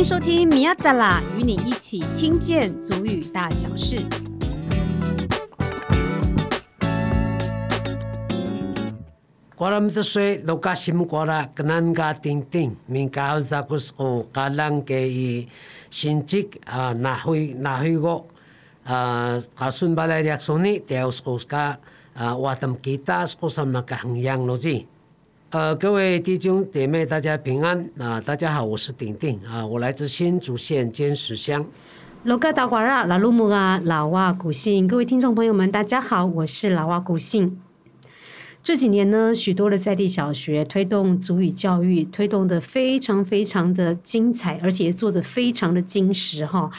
迎收听米亚扎拉，与你一起听见足语大小事。过来们的水都加新过来，跟人家听听，民间在古时候，可能给予新职啊，拿回拿回个呃，各位弟兄姐妹，大家平安啊！大家好，我是鼎鼎啊，我来自新竹县尖石乡。罗嘎达瓜拉拉鲁木啊，老哇古信，各位听众朋友们，大家好，我是老哇古信。这几年呢，许多的在地小学推动族语教育，推动的非常非常的精彩，而且做的非常的精实哈。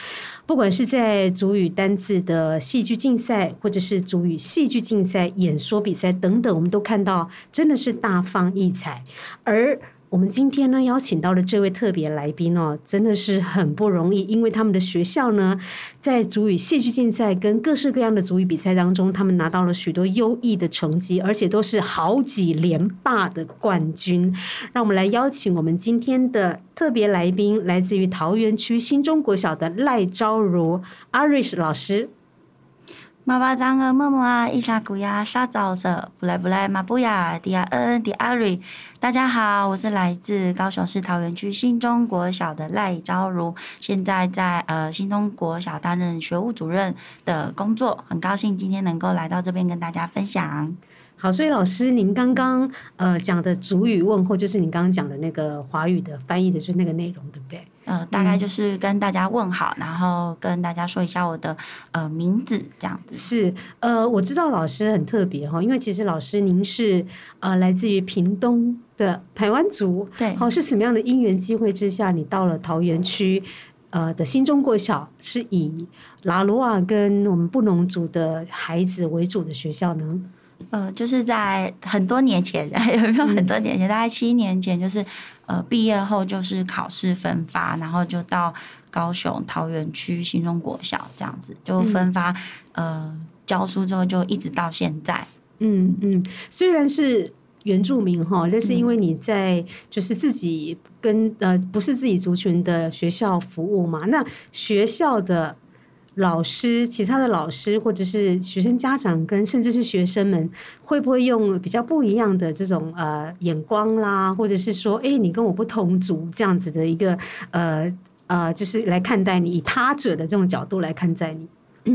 不管是在主语单字的戏剧竞赛，或者是主语戏剧竞赛、演说比赛等等，我们都看到真的是大放异彩，而。我们今天呢，邀请到的这位特别来宾哦，真的是很不容易，因为他们的学校呢，在足语戏剧竞赛跟各式各样的足语比赛当中，他们拿到了许多优异的成绩，而且都是好几连霸的冠军。让我们来邀请我们今天的特别来宾，来自于桃园区新中国小的赖昭如 Irish 老师。妈妈张个默默啊，伊莎古呀，沙枣色，不来不来，马布呀，迪亚恩迪阿瑞。大家好，我是来自高雄市桃园区新中国小的赖昭如，现在在呃新中国小担任学务主任的工作，很高兴今天能够来到这边跟大家分享。好，所以老师，您刚刚呃讲的主语问候，就是您刚刚讲的那个华语的翻译的，就是那个内容，对不对？呃，大概就是跟大家问好，嗯、然后跟大家说一下我的呃名字这样子。是，呃，我知道老师很特别哈，因为其实老师您是呃来自于屏东的台湾族，对，好，是什么样的因缘机会之下，你到了桃园区呃的新中国小，是以拉罗瓦跟我们布农族的孩子为主的学校呢？呃，就是在很多年前，有没有很多年前？嗯、大概七年前，就是呃毕业后就是考试分发，然后就到高雄桃园区新中国小这样子，就分发、嗯、呃教书之后就一直到现在。嗯嗯，虽然是原住民哈，但是因为你在就是自己跟呃不是自己族群的学校服务嘛，那学校的。老师，其他的老师或者是学生家长跟甚至是学生们，会不会用比较不一样的这种呃眼光啦，或者是说，哎，你跟我不同族这样子的一个呃呃，就是来看待你，以他者的这种角度来看待你。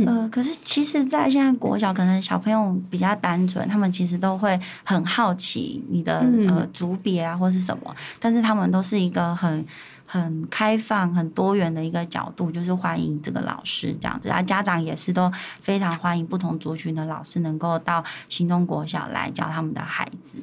呃，可是其实，在现在国小，可能小朋友比较单纯，他们其实都会很好奇你的呃族别啊，或是什么，但是他们都是一个很。很开放、很多元的一个角度，就是欢迎这个老师这样子，啊，家长也是都非常欢迎不同族群的老师能够到新中国小来教他们的孩子。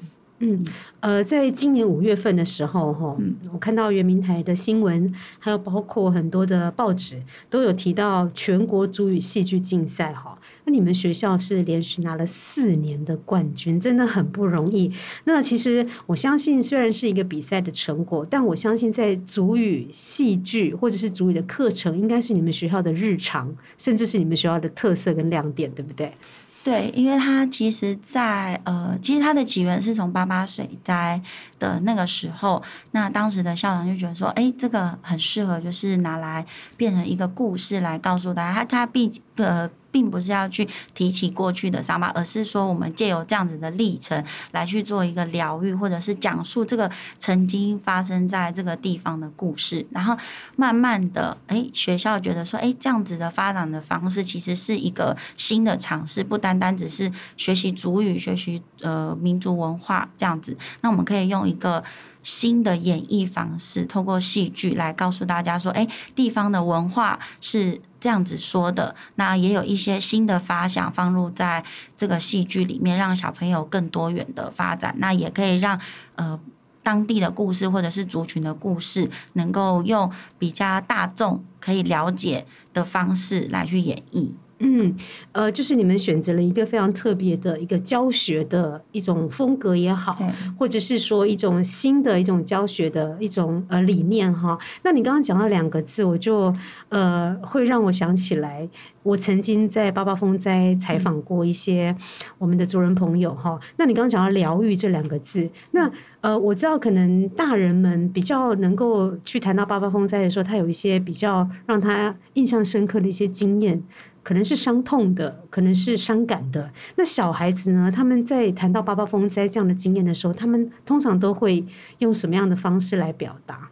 嗯，呃，在今年五月份的时候，哈，我看到圆明台的新闻，还有包括很多的报纸都有提到全国主语戏剧竞赛，哈。那你们学校是连续拿了四年的冠军，真的很不容易。那其实我相信，虽然是一个比赛的成果，但我相信在主语戏剧或者是主语的课程，应该是你们学校的日常，甚至是你们学校的特色跟亮点，对不对？对，因为它其实在呃，其实它的起源是从八八水灾的那个时候，那当时的校长就觉得说，哎，这个很适合，就是拿来变成一个故事来告诉大家，他他毕呃。并不是要去提起过去的伤疤，而是说我们借由这样子的历程来去做一个疗愈，或者是讲述这个曾经发生在这个地方的故事。然后慢慢的，哎，学校觉得说，哎，这样子的发展的方式其实是一个新的尝试，不单单只是学习主语、学习呃民族文化这样子。那我们可以用一个新的演绎方式，透过戏剧来告诉大家说，哎，地方的文化是。这样子说的，那也有一些新的发想放入在这个戏剧里面，让小朋友更多元的发展。那也可以让呃当地的故事或者是族群的故事，能够用比较大众可以了解的方式来去演绎。嗯，呃，就是你们选择了一个非常特别的一个教学的一种风格也好，或者是说一种新的一种教学的一种呃理念哈。那你刚刚讲到两个字，我就呃会让我想起来，我曾经在八八风灾采访过一些我们的族人朋友哈。那你刚刚讲到疗愈这两个字，那呃我知道可能大人们比较能够去谈到八八风灾的时候，他有一些比较让他印象深刻的一些经验。可能是伤痛的，可能是伤感的。那小孩子呢？他们在谈到八八风灾这样的经验的时候，他们通常都会用什么样的方式来表达？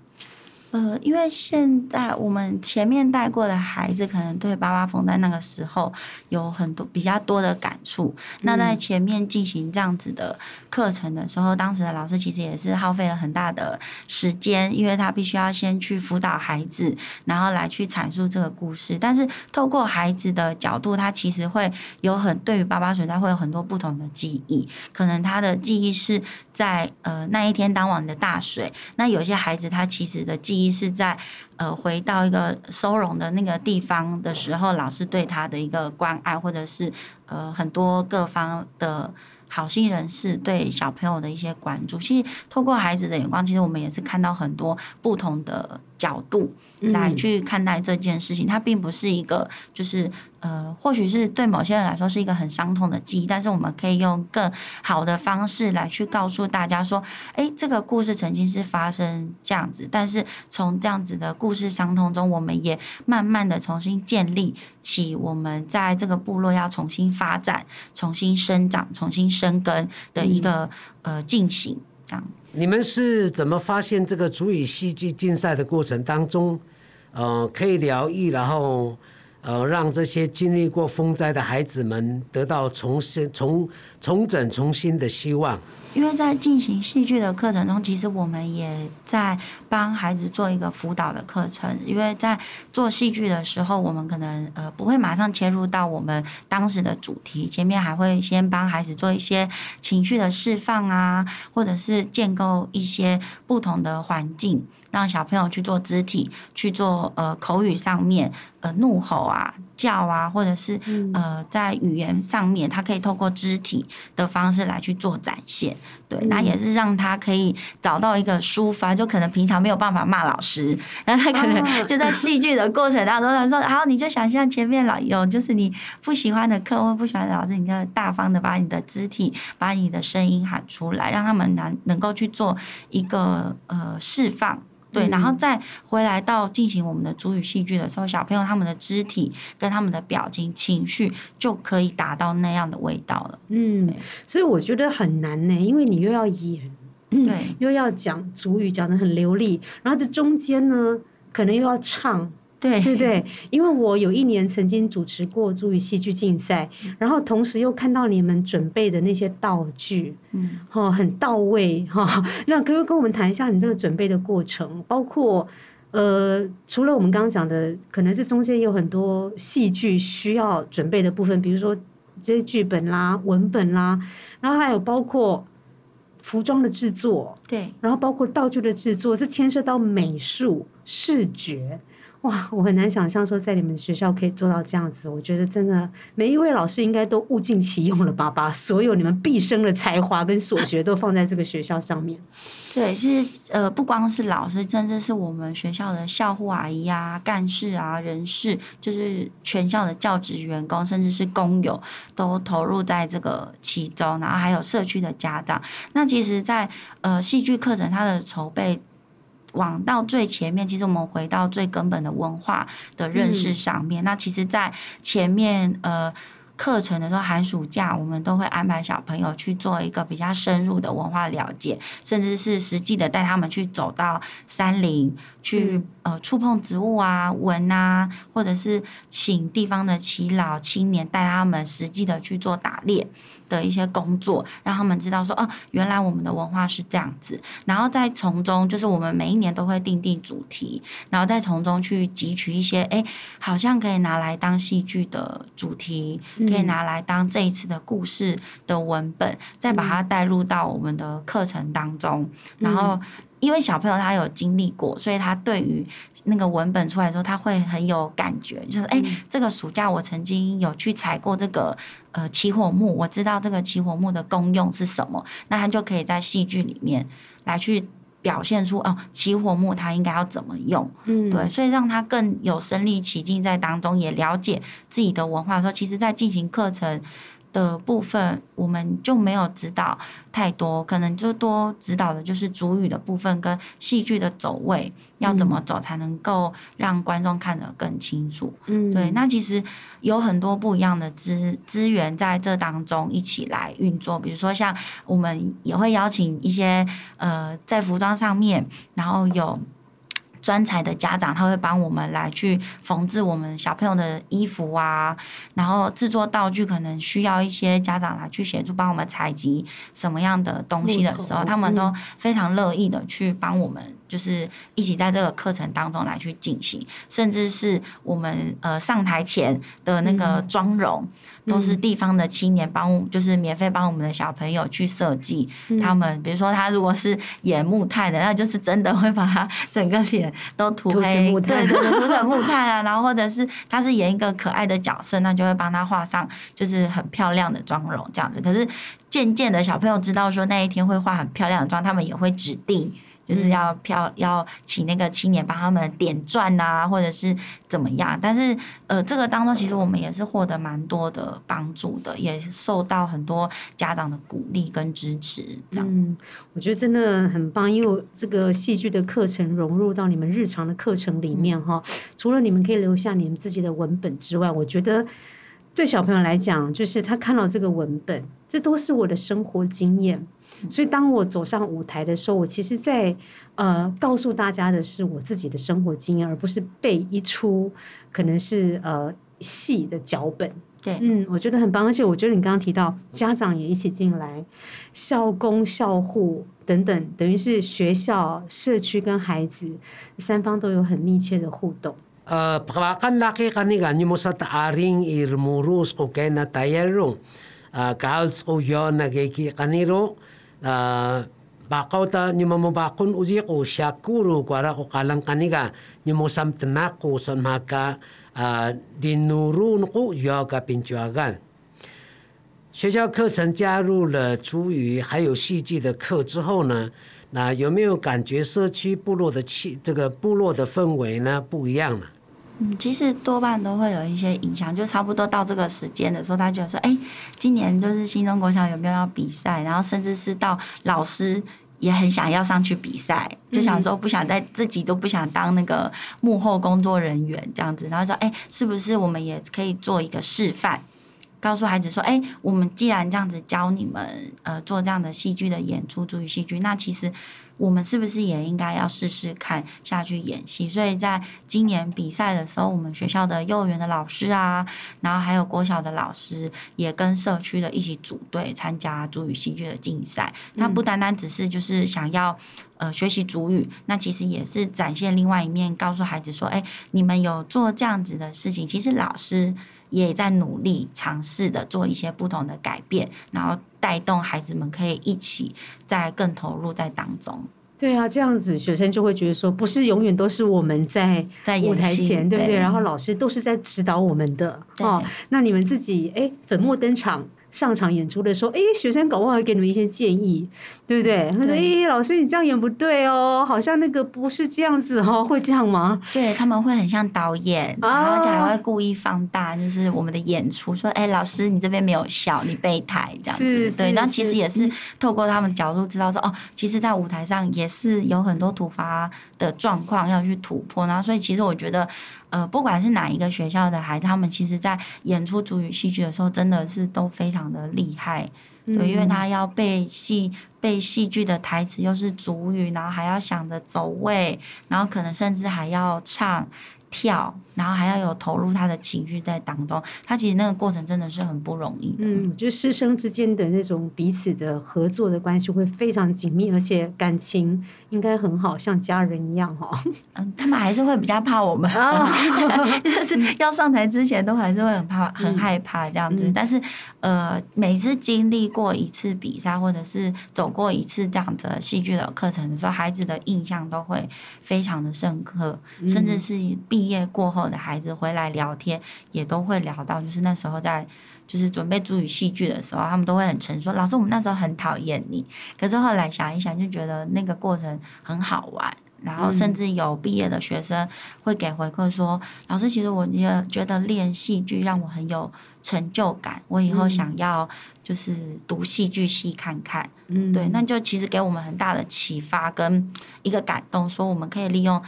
呃，因为现在我们前面带过的孩子，可能对八八风在那个时候有很多比较多的感触。嗯、那在前面进行这样子的课程的时候，当时的老师其实也是耗费了很大的时间，因为他必须要先去辅导孩子，然后来去阐述这个故事。但是透过孩子的角度，他其实会有很对于八八水灾会有很多不同的记忆，可能他的记忆是在呃那一天当晚的大水。那有些孩子他其实的记忆。一是在呃回到一个收容的那个地方的时候，老师对他的一个关爱，或者是呃很多各方的好心人士对小朋友的一些关注。其实透过孩子的眼光，其实我们也是看到很多不同的角度来去看待这件事情。它并不是一个就是。呃，或许是对某些人来说是一个很伤痛的记忆，但是我们可以用更好的方式来去告诉大家说，诶，这个故事曾经是发生这样子，但是从这样子的故事伤痛中，我们也慢慢的重新建立起我们在这个部落要重新发展、重新生长、重新生根的一个、嗯、呃进行。你们是怎么发现这个族语戏剧竞赛的过程当中，呃，可以疗愈，然后？呃，让这些经历过风灾的孩子们得到重新、重重整、重新的希望。因为在进行戏剧的课程中，其实我们也在帮孩子做一个辅导的课程。因为在做戏剧的时候，我们可能呃不会马上切入到我们当时的主题，前面还会先帮孩子做一些情绪的释放啊，或者是建构一些不同的环境，让小朋友去做肢体、去做呃口语上面呃怒吼啊。叫啊，或者是呃，在语言上面，他可以透过肢体的方式来去做展现，对，那也是让他可以找到一个抒发，就可能平常没有办法骂老师，然后他可能就在戏剧的过程当中，他说，好，你就想象前面老有就是你不喜欢的课或不喜欢的老师，你就大方的把你的肢体、把你的声音喊出来，让他们能能够去做一个呃释放。对，然后再回来到进行我们的主语戏剧的时候，小朋友他们的肢体跟他们的表情、情绪就可以达到那样的味道了。嗯，所以我觉得很难呢，因为你又要演，对，又要讲主语讲的很流利，然后这中间呢，可能又要唱。对对对，因为我有一年曾经主持过族语戏剧竞赛，然后同时又看到你们准备的那些道具，嗯，哈，很到位哈。那可不可以跟我们谈一下你这个准备的过程？包括呃，除了我们刚刚讲的，可能这中间有很多戏剧需要准备的部分，比如说这些剧本啦、文本啦，然后还有包括服装的制作，对，然后包括道具的制作，这牵涉到美术、视觉。哇，我很难想象说在你们学校可以做到这样子。我觉得真的每一位老师应该都物尽其用了吧，把所有你们毕生的才华跟所学都放在这个学校上面。对，其实呃，不光是老师，甚至是我们学校的校护阿姨啊、干事啊、人事，就是全校的教职员工，甚至是工友，都投入在这个其中。然后还有社区的家长。那其实在，在呃戏剧课程它的筹备。往到最前面，其实我们回到最根本的文化的认识上面。嗯、那其实，在前面呃课程的时候，寒暑假我们都会安排小朋友去做一个比较深入的文化了解，甚至是实际的带他们去走到山林，去呃触碰植物啊、闻啊，或者是请地方的耆老青年带他们实际的去做打猎。的一些工作，让他们知道说，哦，原来我们的文化是这样子。然后再从中，就是我们每一年都会定定主题，然后再从中去汲取一些，哎，好像可以拿来当戏剧的主题，可以拿来当这一次的故事的文本，再把它带入到我们的课程当中，然后。因为小朋友他有经历过，所以他对于那个文本出来的时候，他会很有感觉，就是哎、欸，这个暑假我曾经有去采过这个呃起火木，我知道这个起火木的功用是什么，那他就可以在戏剧里面来去表现出哦，起火木它应该要怎么用，嗯，对，所以让他更有身临其境在当中，也了解自己的文化的时候，其实在进行课程。的部分，我们就没有指导太多，可能就多指导的就是主语的部分跟戏剧的走位要怎么走才能够让观众看得更清楚。嗯，对，那其实有很多不一样的资资源在这当中一起来运作，比如说像我们也会邀请一些呃在服装上面，然后有。专才的家长，他会帮我们来去缝制我们小朋友的衣服啊，然后制作道具，可能需要一些家长来去协助帮我们采集什么样的东西的时候，他们都非常乐意的去帮我们，就是一起在这个课程当中来去进行，甚至是我们呃上台前的那个妆容。都是地方的青年帮，就是免费帮我们的小朋友去设计。他们比如说他如果是演木炭的，那就是真的会把他整个脸都涂黑，对，涂成木炭啊。然后或者是他是演一个可爱的角色，那就会帮他画上就是很漂亮的妆容这样子。可是渐渐的小朋友知道说那一天会画很漂亮的妆，他们也会指定。就是要漂要请那个青年帮他们点钻啊，或者是怎么样？但是呃，这个当中其实我们也是获得蛮多的帮助的，也受到很多家长的鼓励跟支持。这样，嗯，我觉得真的很棒，因为这个戏剧的课程融入到你们日常的课程里面哈。嗯，除了你们可以留下你们自己的文本之外，我觉得对小朋友来讲，就是他看到这个文本，这都是我的生活经验。所以，当我走上舞台的时候，我其实在呃告诉大家的是我自己的生活经验，而不是背一出可能是呃戏的脚本。对，嗯，我觉得很棒。而且，我觉得你刚刚提到家长也一起进来，校工、校护等等，等于是学校、社区跟孩子三方都有很密切的互动。拉乌卡朗卡尼嘎，你莫桑特纳库森马卡啊，迪努鲁努库要个宾主阿干。学校课程加入了族语还有戏剧的课之后呢，那有没有感觉社区部落的气这个部落的氛围呢不一样了？嗯，其实多半都会有一些影响，就差不多到这个时间的时候，他就说：“哎，今年就是新中国小有没有要比赛？”然后甚至是到老师也很想要上去比赛，就想说不想在自己都不想当那个幕后工作人员这样子，然后说：“哎，是不是我们也可以做一个示范，告诉孩子说：哎，我们既然这样子教你们呃做这样的戏剧的演出，注意戏剧，那其实。”我们是不是也应该要试试看下去演戏？所以在今年比赛的时候，我们学校的幼儿园的老师啊，然后还有国小的老师，也跟社区的一起组队参加主语戏剧的竞赛。他不单单只是就是想要呃学习主语，那其实也是展现另外一面，告诉孩子说：哎，你们有做这样子的事情，其实老师也在努力尝试的做一些不同的改变，然后。带动孩子们可以一起在更投入在当中。对啊，这样子学生就会觉得说，不是永远都是我们在在舞台前，对不对？然后老师都是在指导我们的哦。那你们自己哎，粉墨登场。上场演出的时候，哎，学生搞不好会给你们一些建议，对不对？他说：“哎，老师，你这样演不对哦，好像那个不是这样子哦，会这样吗？”对，他们会很像导演，然后而且还会故意放大，就是我们的演出，说：“哎，老师，你这边没有笑，你备台这样子。”对，然后其实也是透过他们角度知道说，哦，其实，在舞台上也是有很多突发的状况要去突破，然后所以其实我觉得。呃，不管是哪一个学校的孩子，他们其实在演出主语戏剧的时候，真的是都非常的厉害，对，嗯、因为他要背戏背戏剧的台词，又是主语，然后还要想着走位，然后可能甚至还要唱，跳。然后还要有投入他的情绪在当中，他其实那个过程真的是很不容易。嗯，我觉得师生之间的那种彼此的合作的关系会非常紧密，而且感情应该很好，像家人一样哈。嗯，他们还是会比较怕我们，哦、就是要上台之前都还是会很怕、很害怕这样子。嗯、但是呃，每次经历过一次比赛，或者是走过一次这样的戏剧的课程的时候，孩子的印象都会非常的深刻，嗯、甚至是毕业过后。的孩子回来聊天，也都会聊到，就是那时候在就是准备主语戏剧的时候，他们都会很沉说：“老师，我们那时候很讨厌你。”可是后来想一想，就觉得那个过程很好玩。然后甚至有毕业的学生会给回馈说：“嗯、老师，其实我也觉得练戏剧让我很有成就感，我以后想要就是读戏剧系看看。”嗯，对，那就其实给我们很大的启发跟一个感动，说我们可以利用。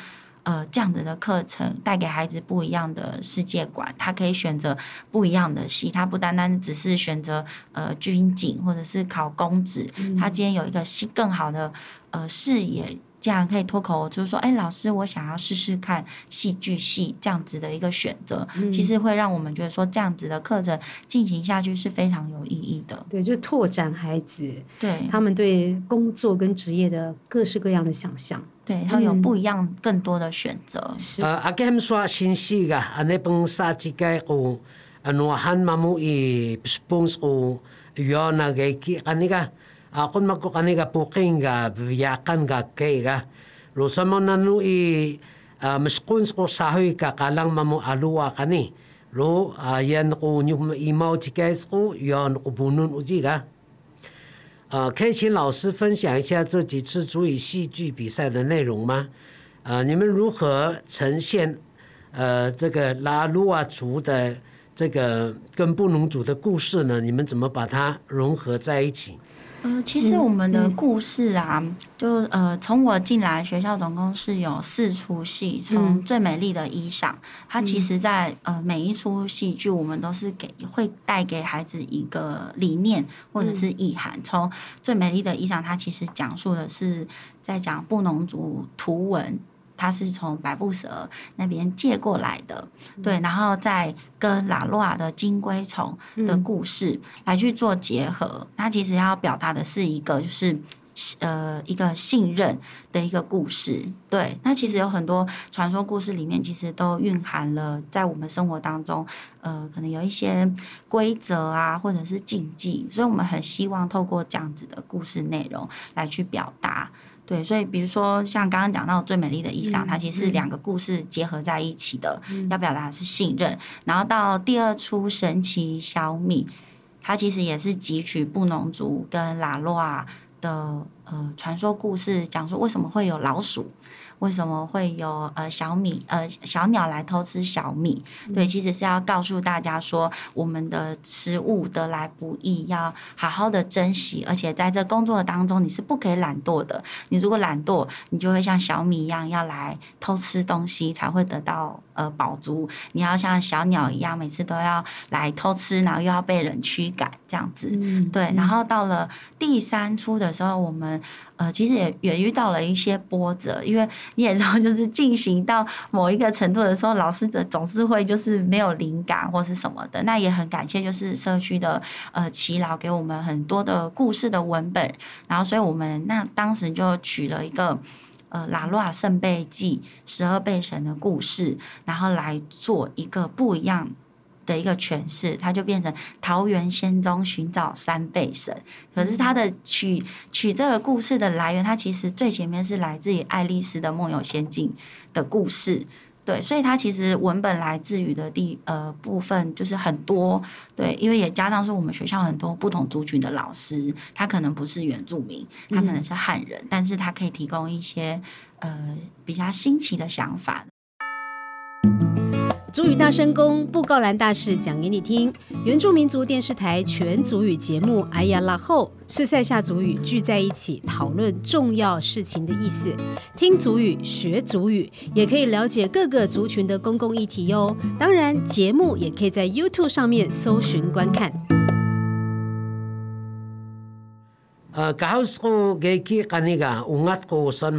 呃，这样子的课程带给孩子不一样的世界观，他可以选择不一样的戏，他不单单只是选择呃军警或者是考公职，嗯、他今天有一个新更好的呃视野，这样可以脱口就是说，哎，老师，我想要试试看戏剧系这样子的一个选择，嗯、其实会让我们觉得说这样子的课程进行下去是非常有意义的。对，就拓展孩子对他们对工作跟职业的各式各样的想象。对，他有不一样、更多的选择。呃，阿给他们说新戏个，阿那帮杀鸡个哦，阿诺汉马木伊帮哦，有那个鸡，阿那个阿坤马国阿那个布金个，亚干个鸡个，罗什么那努伊，呃，姆斯坤斯个沙会个，卡朗马木阿鲁瓦个呢，罗阿 yan 个牛伊毛呃，可以请老师分享一下这几次族语戏剧比赛的内容吗？呃，你们如何呈现呃这个拉鲁瓦族的这个跟布农族的故事呢？你们怎么把它融合在一起？呃，其实我们的故事啊，就呃，从我进来学校总共是有四出戏。从最美丽的衣裳，嗯、它其实在呃每一出戏剧，我们都是给会带给孩子一个理念或者是意涵。从、嗯、最美丽的衣裳，它其实讲述的是在讲布农族图文。他是从百步蛇那边借过来的，对，然后再跟拉洛瓦的金龟虫的故事来去做结合。它其实要表达的是一个，就是呃一个信任的一个故事。对，那其实有很多传说故事里面，其实都蕴含了在我们生活当中，呃，可能有一些规则啊，或者是禁忌，所以我们很希望透过这样子的故事内容来去表达。对，所以比如说像刚刚讲到最美丽的衣裳，嗯、它其实是两个故事结合在一起的，嗯、要表达的是信任。然后到第二出神奇小米，它其实也是汲取布农族跟拉洛啊的呃传说故事，讲说为什么会有老鼠。为什么会有呃小米呃小鸟来偷吃小米？对，其实是要告诉大家说，我们的食物得来不易，要好好的珍惜。而且在这工作当中，你是不可以懒惰的。你如果懒惰，你就会像小米一样要来偷吃东西，才会得到呃饱足。你要像小鸟一样，每次都要来偷吃，然后又要被人驱赶这样子。嗯、对，然后到了第三出的时候，我们。呃，其实也也遇到了一些波折，因为你也知道，就是进行到某一个程度的时候，老师的总是会就是没有灵感或是什么的。那也很感谢，就是社区的呃耆老给我们很多的故事的文本，然后所以我们那当时就取了一个呃拉洛瓦圣杯记十二贝神的故事，然后来做一个不一样。的一个诠释，它就变成桃园仙踪寻找三倍神。可是它的取取这个故事的来源，它其实最前面是来自于爱丽丝的梦游仙境的故事。对，所以它其实文本来自于的地呃部分就是很多。对，因为也加上是我们学校很多不同族群的老师，他可能不是原住民，他可能是汉人，嗯、但是他可以提供一些呃比较新奇的想法。族语大声公布告栏大事讲给你听。原住民族电视台全族语节目《哎呀啦后》是赛夏族语聚在一起讨论重要事情的意思。听族语学族语，也可以了解各个族群的公共议题哟。当然，节目也可以在 YouTube 上面搜寻观看。呃，刚好是我给给看那个乌鸦哥说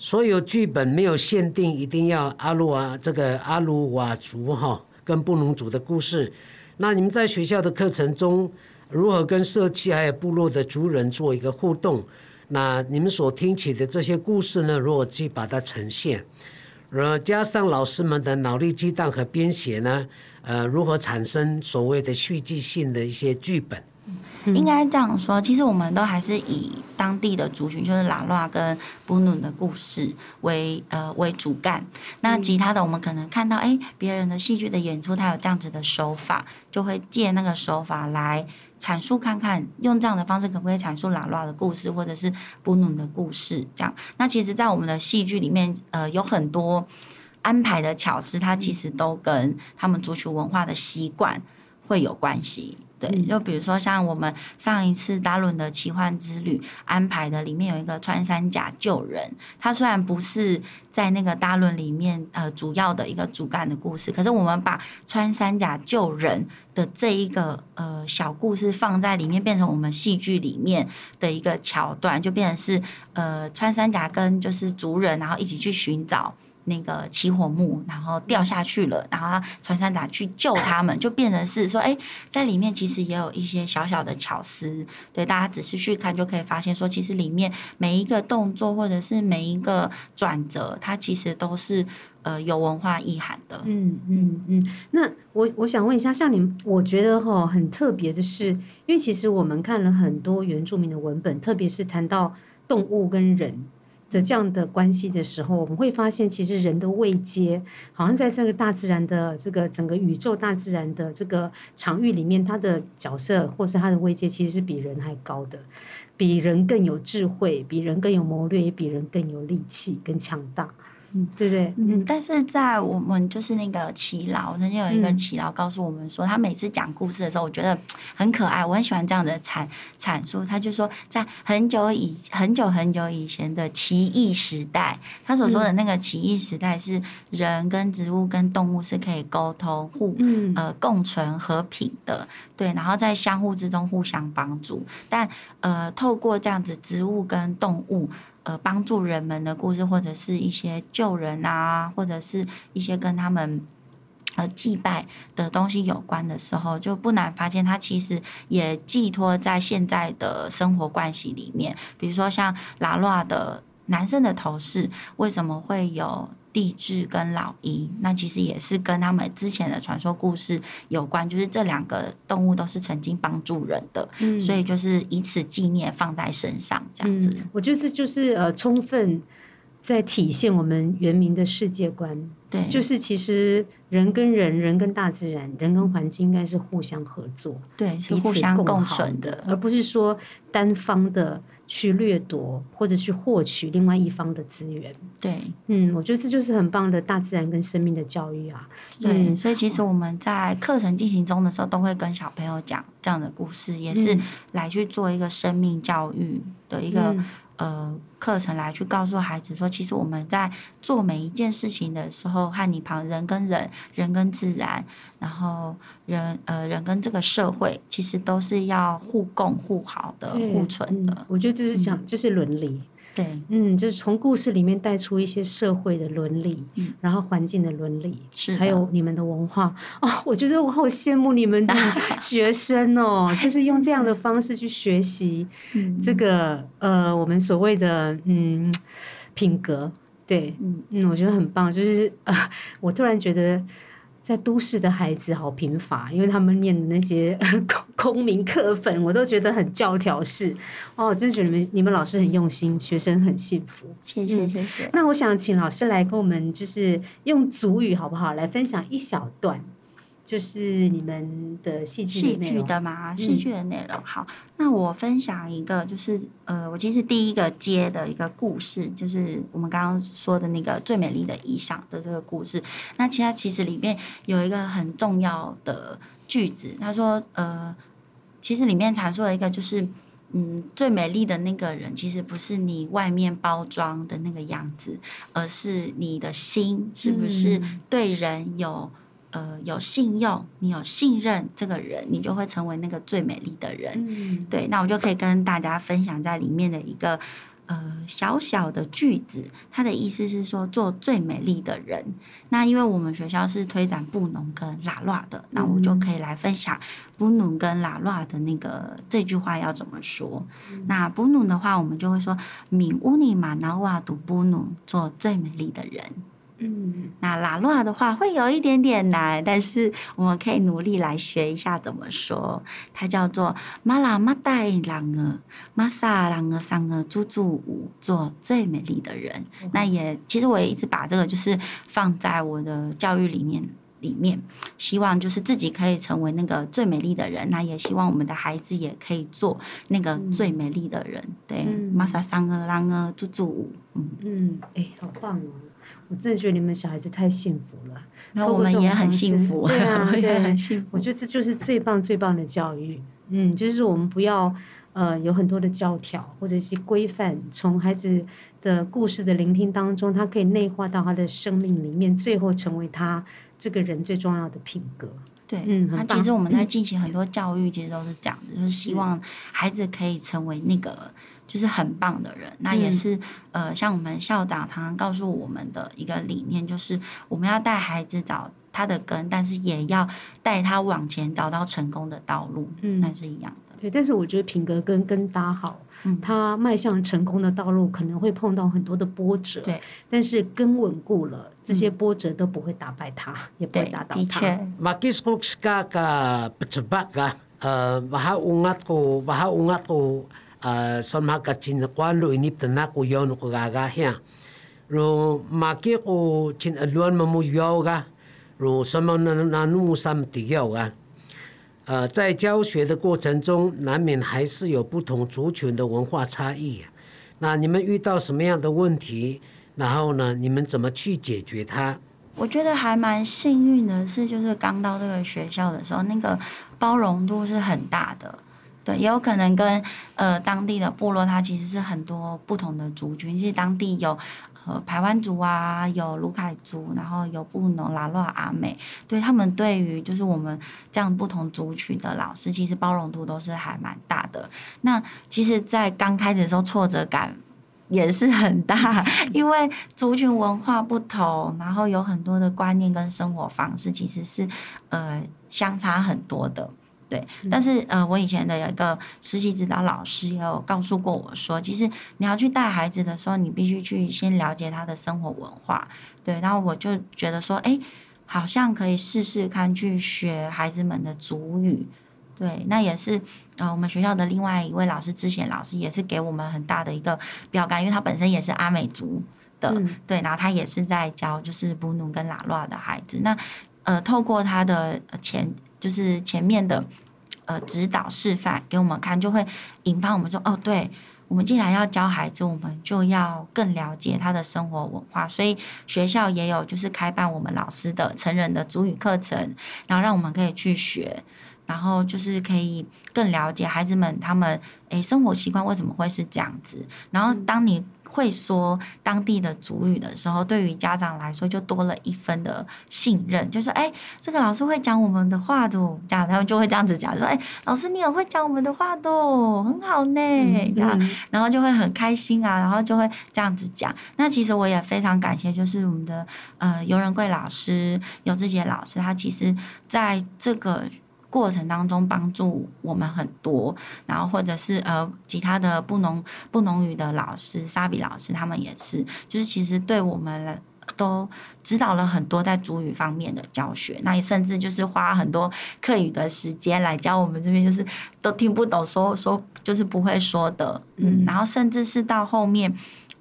所有剧本没有限定一定要阿鲁瓦这个阿鲁瓦族哈跟布农族的故事，那你们在学校的课程中如何跟社区还有部落的族人做一个互动？那你们所听取的这些故事呢，如何去把它呈现？然后加上老师们的脑力激荡和编写呢，呃，如何产生所谓的戏剧性的一些剧本？应该这样说，其实我们都还是以当地的族群，就是拉拉跟布努的故事为呃为主干。那其他的，我们可能看到哎，别人的戏剧的演出，他有这样子的手法，就会借那个手法来阐述看看，用这样的方式可不可以阐述拉拉的故事，或者是布努的故事？这样。那其实，在我们的戏剧里面，呃，有很多安排的巧思，它其实都跟他们足球文化的习惯会有关系。对，就比如说像我们上一次达伦的奇幻之旅安排的，里面有一个穿山甲救人。它虽然不是在那个达伦里面呃主要的一个主干的故事，可是我们把穿山甲救人的这一个呃小故事放在里面，变成我们戏剧里面的一个桥段，就变成是呃穿山甲跟就是族人，然后一起去寻找。那个起火木，然后掉下去了，然后船山甲去救他们，就变成是说，哎，在里面其实也有一些小小的巧思，对，大家仔细去看就可以发现，说其实里面每一个动作或者是每一个转折，它其实都是呃有文化意涵的。嗯嗯嗯。那我我想问一下，像你，我觉得哈很特别的是，因为其实我们看了很多原住民的文本，特别是谈到动物跟人。的这样的关系的时候，我们会发现，其实人的位阶，好像在这个大自然的这个整个宇宙大自然的这个场域里面，他的角色或是他的位阶，其实是比人还高的，比人更有智慧，比人更有谋略，也比人更有力气，更强大。嗯，对对，嗯，但是在我们就是那个耆老，曾经有一个耆老告诉我们说，他每次讲故事的时候，我觉得很可爱，我很喜欢这样的阐阐述。他就说，在很久以很久很久以前的奇异时代，他所说的那个奇异时代是人跟植物跟动物是可以沟通互呃共存和平的，对，然后在相互之中互相帮助，但呃透过这样子植物跟动物。呃，帮助人们的故事，或者是一些救人啊，或者是一些跟他们呃祭拜的东西有关的时候，就不难发现，它其实也寄托在现在的生活关系里面。比如说像拉拉的男生的头饰，为什么会有？地质跟老鹰，那其实也是跟他们之前的传说故事有关，就是这两个动物都是曾经帮助人的，嗯、所以就是以此纪念放在身上这样子。嗯、我觉得这就是呃，充分在体现我们原民的世界观。对，就是其实人跟人、人跟大自然、人跟环境应该是互相合作，对，是互相共存的，而不是说单方的。去掠夺或者去获取另外一方的资源，对，嗯，我觉得这就是很棒的大自然跟生命的教育啊。对，嗯、所以其实我们在课程进行中的时候，都会跟小朋友讲这样的故事，也是来去做一个生命教育的一个、嗯。呃，课程来去告诉孩子说，其实我们在做每一件事情的时候，和你旁人跟人，人跟自然，然后人呃人跟这个社会，其实都是要互共互好的、互存的。我觉得这是讲，就是伦理。对，嗯，就是从故事里面带出一些社会的伦理，嗯，然后环境的伦理，是，还有你们的文化。哦，我觉得我好羡慕你们的 学生哦，就是用这样的方式去学习这个、嗯、呃，我们所谓的嗯品格，对，嗯。嗯，我觉得很棒，就是呃，我突然觉得。在都市的孩子好贫乏，因为他们念的那些空空名课本，我都觉得很教条式。哦，我真的觉得你们你们老师很用心，学生很幸福。谢谢谢谢。那我想请老师来跟我们，就是用祖语好不好，来分享一小段。就是你们的戏剧戏剧的吗？戏剧的内容。好，那我分享一个，就是呃，我其实第一个接的一个故事，就是我们刚刚说的那个最美丽的衣裳的这个故事。那其他其实里面有一个很重要的句子，他说呃，其实里面阐述了一个就是嗯，最美丽的那个人，其实不是你外面包装的那个样子，而是你的心是不是对人有、嗯、呃有信用，你有信任这个人，你就会成为那个最美丽的人。嗯、对，那我就可以跟大家分享在里面的一个。呃，小小的句子，它的意思是说做最美丽的人。那因为我们学校是推展布农跟拉拉的，那我就可以来分享布农跟拉拉的那个这句话要怎么说。嗯、那布农的话，我们就会说：敏乌尼玛那瓦读布农，做最美丽的人。嗯，那拉乱的话会有一点点难，但是我们可以努力来学一下怎么说。它叫做马拉马代朗尔马萨朗尔桑尔猪猪舞，做最美丽的人。嗯、那也其实我也一直把这个就是放在我的教育理念里面，希望就是自己可以成为那个最美丽的人。那也希望我们的孩子也可以做那个最美丽的人。嗯、对，马萨桑尔朗尔猪猪舞，嗯嗯，哎、欸，好棒哦！我真的觉得你们小孩子太幸福了，那 我们也很幸福，对啊，对，很幸福。我觉得这就是最棒、最棒的教育。嗯，就是我们不要呃有很多的教条或者是规范，从孩子的故事的聆听当中，他可以内化到他的生命里面，最后成为他这个人最重要的品格。对，嗯，那其实我们在进行很多教育，其实都是这样的，就是希望孩子可以成为那个。就是很棒的人，那也是、嗯、呃，像我们校长常常告诉我们的一个理念，就是我们要带孩子找他的根，但是也要带他往前找到成功的道路，嗯，那是一样的。对，但是我觉得品格跟根搭好，嗯，他迈向成功的道路可能会碰到很多的波折，对，但是根稳固了，这些波折都不会打败他，嗯、也不会打倒他。呃，说嘛个亲的关路，你等那个要那个嘎嘎响，如马吉个亲呃乱嘛木要个，如什么那那木什么的要啊。呃，在教学的过程中，难免还是有不同族群的文化差异。那你们遇到什么样的问题？然后呢，你们怎么去解决它？我觉得还蛮幸运的是，就是刚到这个学校的时候，那个包容度是很大的。对，也有可能跟呃当地的部落，它其实是很多不同的族群。其实当地有呃排湾族啊，有鲁凯族，然后有布农、拉洛、阿美，对他们对于就是我们这样不同族群的老师，其实包容度都是还蛮大的。那其实，在刚开始的时候，挫折感也是很大，因为族群文化不同，然后有很多的观念跟生活方式，其实是呃相差很多的。对，但是呃，我以前的有一个实习指导老师也有告诉过我说，其实你要去带孩子的时候，你必须去先了解他的生活文化。对，然后我就觉得说，哎，好像可以试试看去学孩子们的族语。对，那也是呃，我们学校的另外一位老师之前老师也是给我们很大的一个标杆，因为他本身也是阿美族的，嗯、对，然后他也是在教就是布努跟拉拉的孩子。那呃，透过他的前。就是前面的，呃，指导示范给我们看，就会引发我们说，哦，对，我们既然要教孩子，我们就要更了解他的生活文化。所以学校也有就是开办我们老师的成人的主语课程，然后让我们可以去学，然后就是可以更了解孩子们他们诶生活习惯为什么会是这样子。然后当你。会说当地的族语的时候，对于家长来说就多了一分的信任，就是：“哎，这个老师会讲我们的话的。”这样他们就会这样子讲，说：“哎，老师你也会讲我们的话的，很好呢。”这样，然后就会很开心啊，然后就会这样子讲。那其实我也非常感谢，就是我们的呃尤仁贵老师、游志杰老师，他其实在这个。过程当中帮助我们很多，然后或者是呃其他的布农布农语的老师沙比老师，他们也是，就是其实对我们都指导了很多在主语方面的教学，那也甚至就是花很多课余的时间来教我们这边，就是都听不懂说说就是不会说的，嗯，然后甚至是到后面。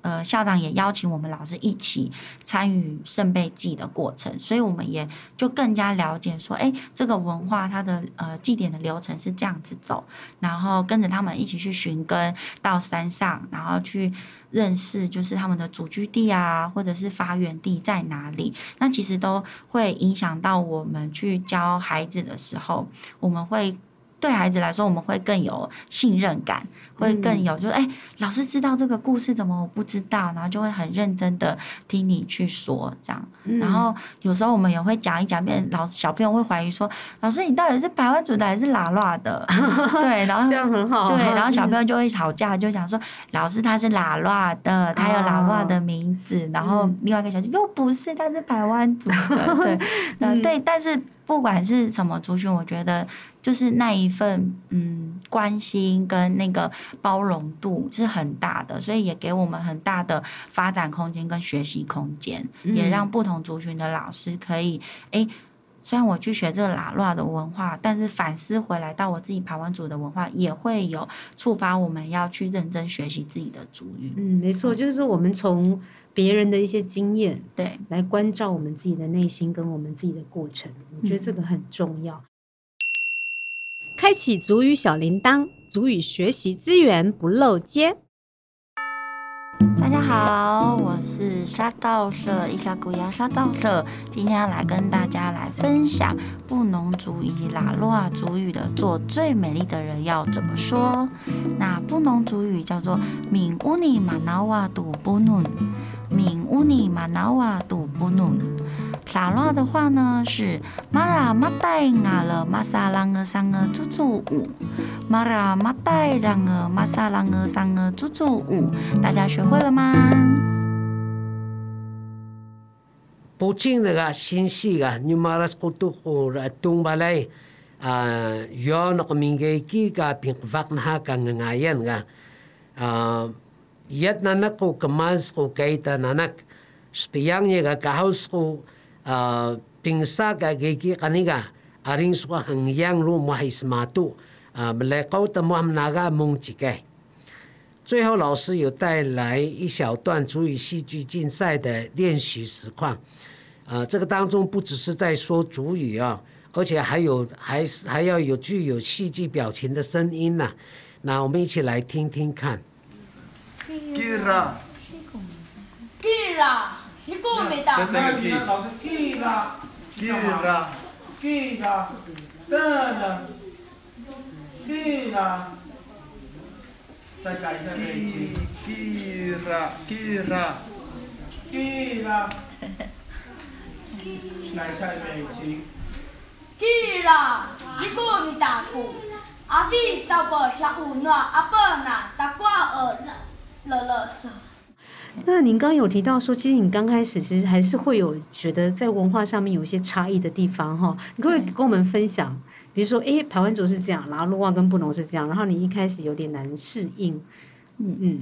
呃，校长也邀请我们老师一起参与圣杯祭的过程，所以我们也就更加了解说，哎，这个文化它的呃祭典的流程是这样子走，然后跟着他们一起去寻根到山上，然后去认识就是他们的祖居地啊，或者是发源地在哪里，那其实都会影响到我们去教孩子的时候，我们会。对孩子来说，我们会更有信任感，会更有就是哎、欸，老师知道这个故事，怎么我不知道？然后就会很认真的听你去说这样。然后有时候我们也会讲一讲，变老小朋友会怀疑说，老师你到底是排湾族的还是拉拉的？对，然后这样很好。对，然后小朋友就会吵架，就讲说老师他是拉拉的，他有拉拉的名字。然后另外一个小朋友又不是，他是排湾族的。对，嗯，对，但是。不管是什么族群，我觉得就是那一份嗯关心跟那个包容度是很大的，所以也给我们很大的发展空间跟学习空间，嗯、也让不同族群的老师可以哎，虽然我去学这个拉拉的文化，但是反思回来到我自己排湾族的文化，也会有触发我们要去认真学习自己的族语。嗯，没错，就是说我们从。别人的一些经验，对，来关照我们自己的内心跟我们自己的过程，我觉得这个很重要。嗯、开启族语小铃铛，族语学习资源不漏接。大家好，我是沙道社伊莎古雅沙道社，今天来跟大家来分享布农族以及拉洛阿族语的“做最美丽的人”要怎么说。那布农族语叫做“敏乌尼玛瑙瓦杜布努”。敏乌尼玛瑙瓦杜布努，拉的话呢是马拉马代亚了马萨朗尔桑尔祖祖五，马拉马代让尔马萨朗尔桑尔祖祖五，大家学会了吗？不仅那个信息啊，你马拉斯古杜古来东巴来啊，有那个民间几个平发那个爱人个啊。Yat nanak ko kemas ko kaita nanak spiangnya ga kahaus ko uh, pingsa ga geki kaniga aring suka hangyang lu mahis matu uh, melekau temu naga mung chikai。最后，老师有带来一小段族语戏剧竞赛的练习实况。呃，这个当中不只是在说族语啊，而且还有还是还要有具有戏剧表情的声音呐、啊。那我们一起来听听看。Kira. Kira. Hikumi tak. Kira. Kira. Kira. Kira. Kira. 再改一下美琴。Kira. Kira. Kira. 改一下美琴。Kira. Hikumi tak. Abi 找不下乌暖，阿伯那大瓜儿。乐乐色。那您刚刚有提到说，其实你刚开始其实还是会有觉得在文化上面有一些差异的地方哈。你可不可以跟我们分享？比如说，哎，台湾族是这样，然后陆瓦跟布农是这样，然后你一开始有点难适应。嗯嗯。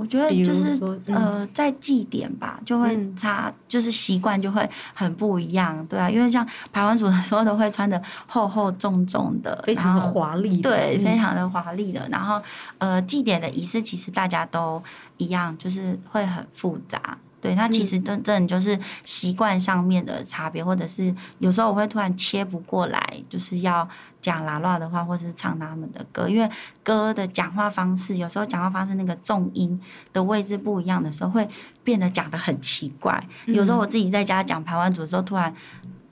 我觉得就是呃，在祭典吧，就会差，就是习惯就会很不一样，对啊，因为像排湾族的时候都会穿的厚厚重重的，非常的华丽，对，非常的华丽的。然后呃，祭典的仪式其实大家都一样，就是会很复杂。对，那其实真正就是习惯上面的差别，或者是有时候我会突然切不过来，就是要讲拉拉的话，或者是唱他们的歌，因为歌的讲话方式，有时候讲话方式那个重音的位置不一样的时候，会变得讲的很奇怪。有时候我自己在家讲排湾族的时候，突然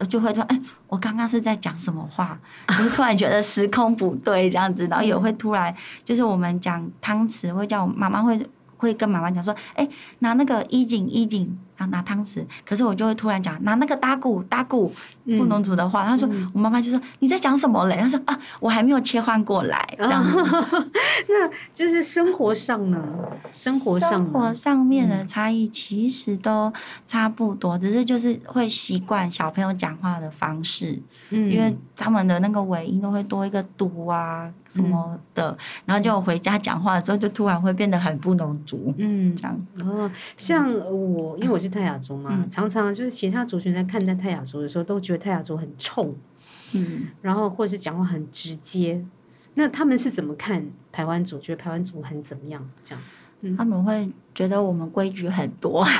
就会说：“哎，我刚刚是在讲什么话？”就突然觉得时空不对这样子，然后也会突然就是我们讲汤匙，会叫我妈妈会。会跟妈妈讲说：“哎、拿那个衣锦衣锦，然后拿汤匙。”可是我就会突然讲拿那个打鼓打鼓，布农族的话。他、嗯、说：“我妈妈就说你在讲什么嘞？”他说：“啊，我还没有切换过来。”这样子，那就是生活上呢，生活上生活上面的差异其实都差不多，嗯、只是就是会习惯小朋友讲话的方式，嗯、因为他们的那个尾音都会多一个“嘟”啊。什么的，然后就回家讲话的时候，就突然会变得很布农族，嗯，这样。哦，像我，因为我是泰雅族嘛，嗯、常常就是其他族群在看待泰雅族的时候，都觉得泰雅族很冲，嗯，然后或者是讲话很直接。那他们是怎么看台湾族？觉得台湾族很怎么样？这样，嗯、他们会觉得我们规矩很多。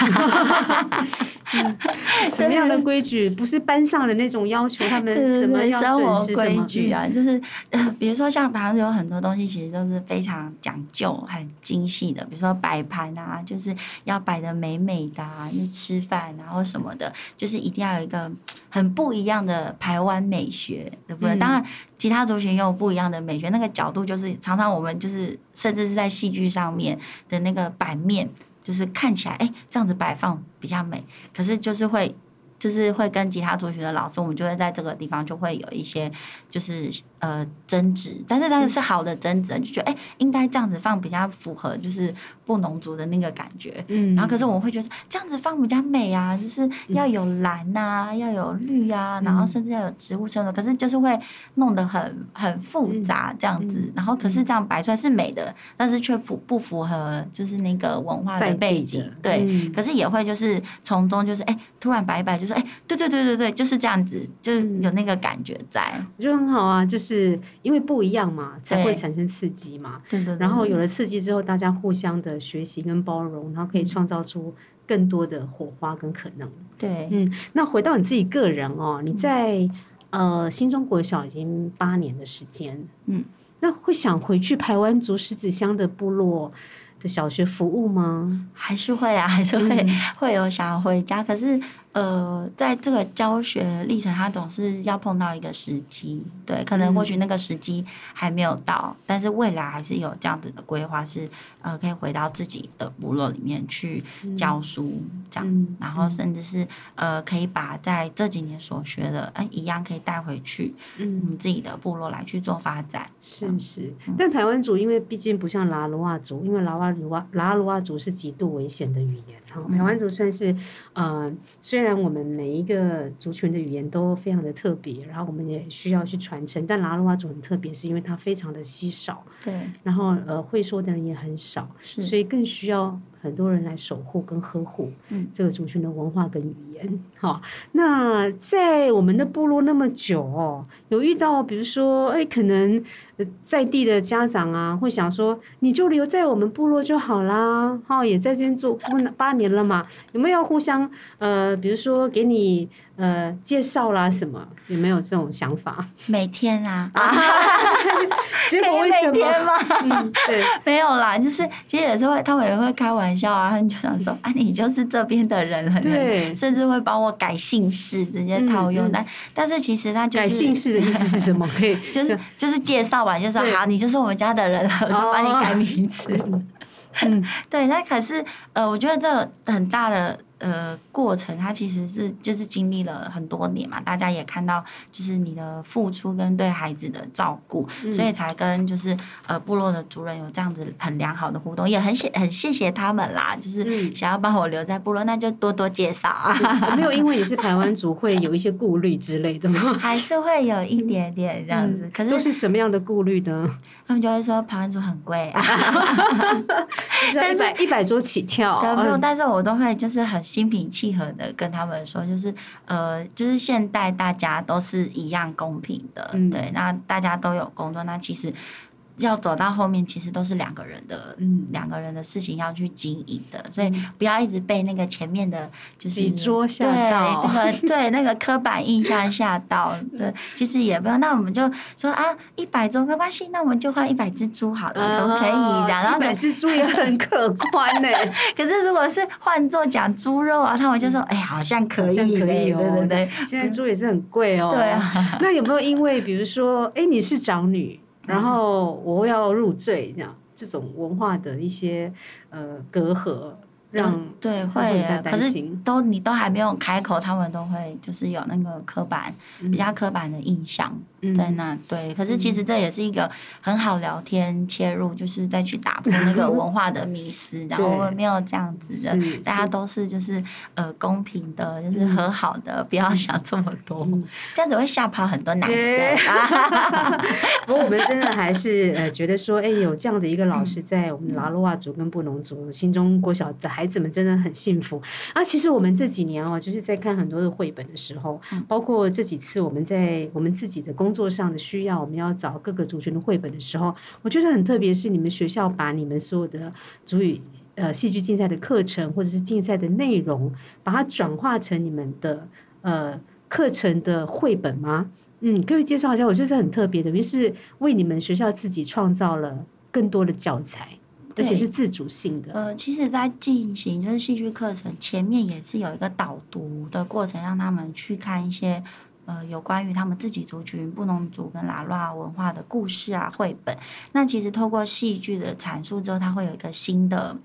什么样的规矩？不是班上的那种要求，他们什么要生活规矩啊？就是呃，比如说像盘子有很多东西，其实都是非常讲究、很精细的。比如说摆盘啊，就是要摆的美美的啊，就吃饭然后什么的，就是一定要有一个很不一样的台湾美学，对不对？当然，其他族群也有不一样的美学，那个角度就是常常我们就是甚至是在戏剧上面的那个版面。就是看起来，哎、这样子摆放比较美，可是就是会。就是会跟其他族群的老师，我们就会在这个地方就会有一些就是呃争执，但是当然是好的争执，就觉得哎、欸、应该这样子放比较符合就是布农族的那个感觉，嗯，然后可是我们会觉得这样子放比较美啊，就是要有蓝呐、啊，要有绿啊，然后甚至要有植物生的，可是就是会弄得很很复杂这样子，然后可是这样摆出来是美的，但是却不不符合就是那个文化的背景，对，可是也会就是从中就是哎、欸、突然摆一摆就。哎，对对对对对，就是这样子，就是有那个感觉在，我觉得很好啊，就是因为不一样嘛，才会产生刺激嘛。对对。然后有了刺激之后，大家互相的学习跟包容，然后可以创造出更多的火花跟可能。对，嗯，那回到你自己个人哦，你在呃新中国小已经八年的时间，嗯，那会想回去台湾族狮子乡的部落的小学服务吗？还是会啊，还是会会有想回家，可是。呃，在这个教学历程，他总是要碰到一个时机，对，可能或许那个时机还没有到，嗯、但是未来还是有这样子的规划，是呃，可以回到自己的部落里面去教书，嗯、这样，嗯、然后甚至是呃，可以把在这几年所学的，哎、呃，一样可以带回去，嗯，自己的部落来去做发展，是是。嗯、但台湾族因为毕竟不像拉鲁瓦族，因为拉瓦鲁瓦拉鲁瓦族是极度危险的语言，然后排湾族算是呃，虽然。我们每一个族群的语言都非常的特别，然后我们也需要去传承。但拉鲁瓦族很特别，是因为它非常的稀少，对。然后呃，会说的人也很少，是所以更需要很多人来守护跟呵护这个族群的文化跟语言。好，那在我们的部落那么久哦，有遇到比如说，哎，可能在地的家长啊，会想说，你就留在我们部落就好啦，哈，也在这边住八年了嘛，有没有互相呃，比如说给你。呃，介绍啦什么？有没有这种想法？每天啊，结果为什么？每天吗？嗯，对，没有啦，就是其实有时候，他们也会开玩笑啊，他们就想说，啊，你就是这边的人了，对，甚至会帮我改姓氏，直接套用。但但是其实他就是改姓氏的意思是什么？可以，就是就是介绍完，就说好，你就是我们家的人了，就帮你改名字。嗯，对，那可是呃，我觉得这很大的。呃，过程它其实是就是经历了很多年嘛，大家也看到就是你的付出跟对孩子的照顾，嗯、所以才跟就是呃部落的族人有这样子很良好的互动，也很谢很谢谢他们啦，就是想要把我留在部落，那就多多介绍啊。没有因为你是台湾族会有一些顾虑之类的吗？还是会有一点点这样子，嗯、可是都是什么样的顾虑呢？他们就会说台湾族很贵啊，但是一百桌起跳，没有，但是我都会就是很。心平气和的跟他们说，就是呃，就是现代大家都是一样公平的，嗯、对，那大家都有工作，那其实。要走到后面，其实都是两个人的，嗯，两个人的事情要去经营的，所以不要一直被那个前面的，就是比桌吓到，对那个对那个刻板印象吓到，对，其实也不用，那我们就说啊，一百桌没关系，那我们就换一百只猪好了，可不可以？这样，然后一百只猪也很可观呢。可是如果是换做讲猪肉啊，他们就说，哎，好像可以，可以，对对对。现在猪也是很贵哦。对啊。那有没有因为比如说，哎，你是长女？然后我要入赘，这样这种文化的一些呃隔阂。让对会，可是都你都还没有开口，他们都会就是有那个刻板比较刻板的印象在那。对，可是其实这也是一个很好聊天切入，就是再去打破那个 文化的迷思。然后没有这样子的，大家都是就是呃公平的，就是和好的，不要想这么多，这样子会吓跑很多男生。不过我们真的还是呃觉得说，哎，有这样的一个老师在我们拉鲁瓦族跟布农族心中郭小的。孩子们真的很幸福啊！其实我们这几年哦，就是在看很多的绘本的时候，包括这几次我们在我们自己的工作上的需要，我们要找各个族群的绘本的时候，我觉得很特别，是你们学校把你们所有的主语呃戏剧竞赛的课程或者是竞赛的内容，把它转化成你们的呃课程的绘本吗？嗯，可以介绍一下，我觉得是很特别的，于是为你们学校自己创造了更多的教材，而且是自主性的。呃，其实，在进行就是戏剧课程前面也是有一个导读的过程，让他们去看一些呃有关于他们自己族群布农族跟拉拉文化的故事啊绘本。那其实透过戏剧的阐述之后，它会有一个新的。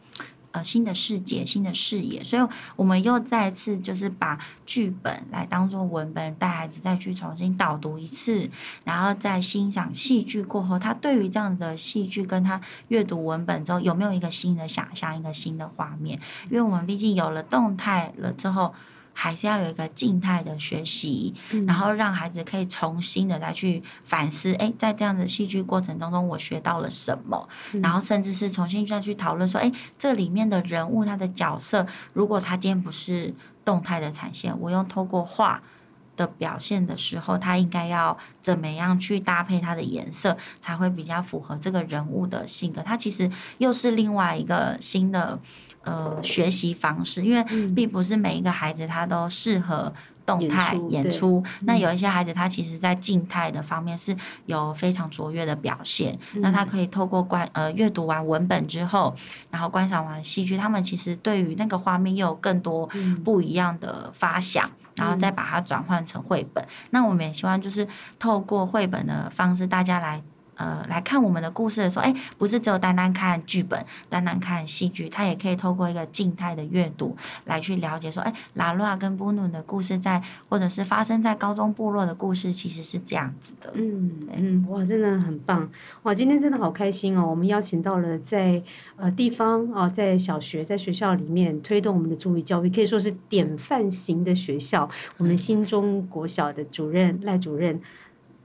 呃，新的世界，新的视野，所以我们又再次就是把剧本来当做文本，带孩子再去重新导读一次，然后再欣赏戏剧过后，他对于这样的戏剧跟他阅读文本之后，有没有一个新的想象，一个新的画面？因为我们毕竟有了动态了之后。还是要有一个静态的学习，然后让孩子可以重新的再去反思，哎，在这样的戏剧过程当中，我学到了什么？然后甚至是重新再去讨论说，哎，这里面的人物他的角色，如果他今天不是动态的产现，我用透过画的表现的时候，他应该要怎么样去搭配他的颜色，才会比较符合这个人物的性格？他其实又是另外一个新的。呃，学习方式，因为并不是每一个孩子他都适合动态演出。那有一些孩子，他其实在静态的方面是有非常卓越的表现。嗯、那他可以透过观呃阅读完文本之后，然后观赏完戏剧，他们其实对于那个画面又有更多不一样的发想，嗯、然后再把它转换成绘本。嗯、那我们也希望就是透过绘本的方式，大家来。呃，来看我们的故事的时候，哎，不是只有单单看剧本，单单看戏剧，他也可以透过一个静态的阅读来去了解，说，哎，拉鲁跟布努的故事在，或者是发生在高中部落的故事，其实是这样子的。嗯嗯，哇，真的很棒，哇，今天真的好开心哦！我们邀请到了在呃地方啊、呃，在小学在学校里面推动我们的族语教育，可以说是典范型的学校，我们新中国小的主任赖主任。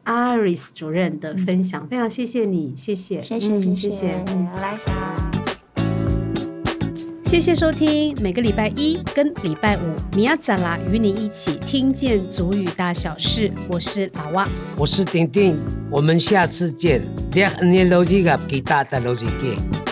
Iris 主任的分享，嗯、非常谢谢你，谢谢，谢谢，谢谢，嗯，来莎，谢谢收听，每个礼拜一跟礼拜五，米亚扎拉与你一起听见足语大小事，我是老蛙，我是丁丁，我们下次见，两年六几个，给大的六几个。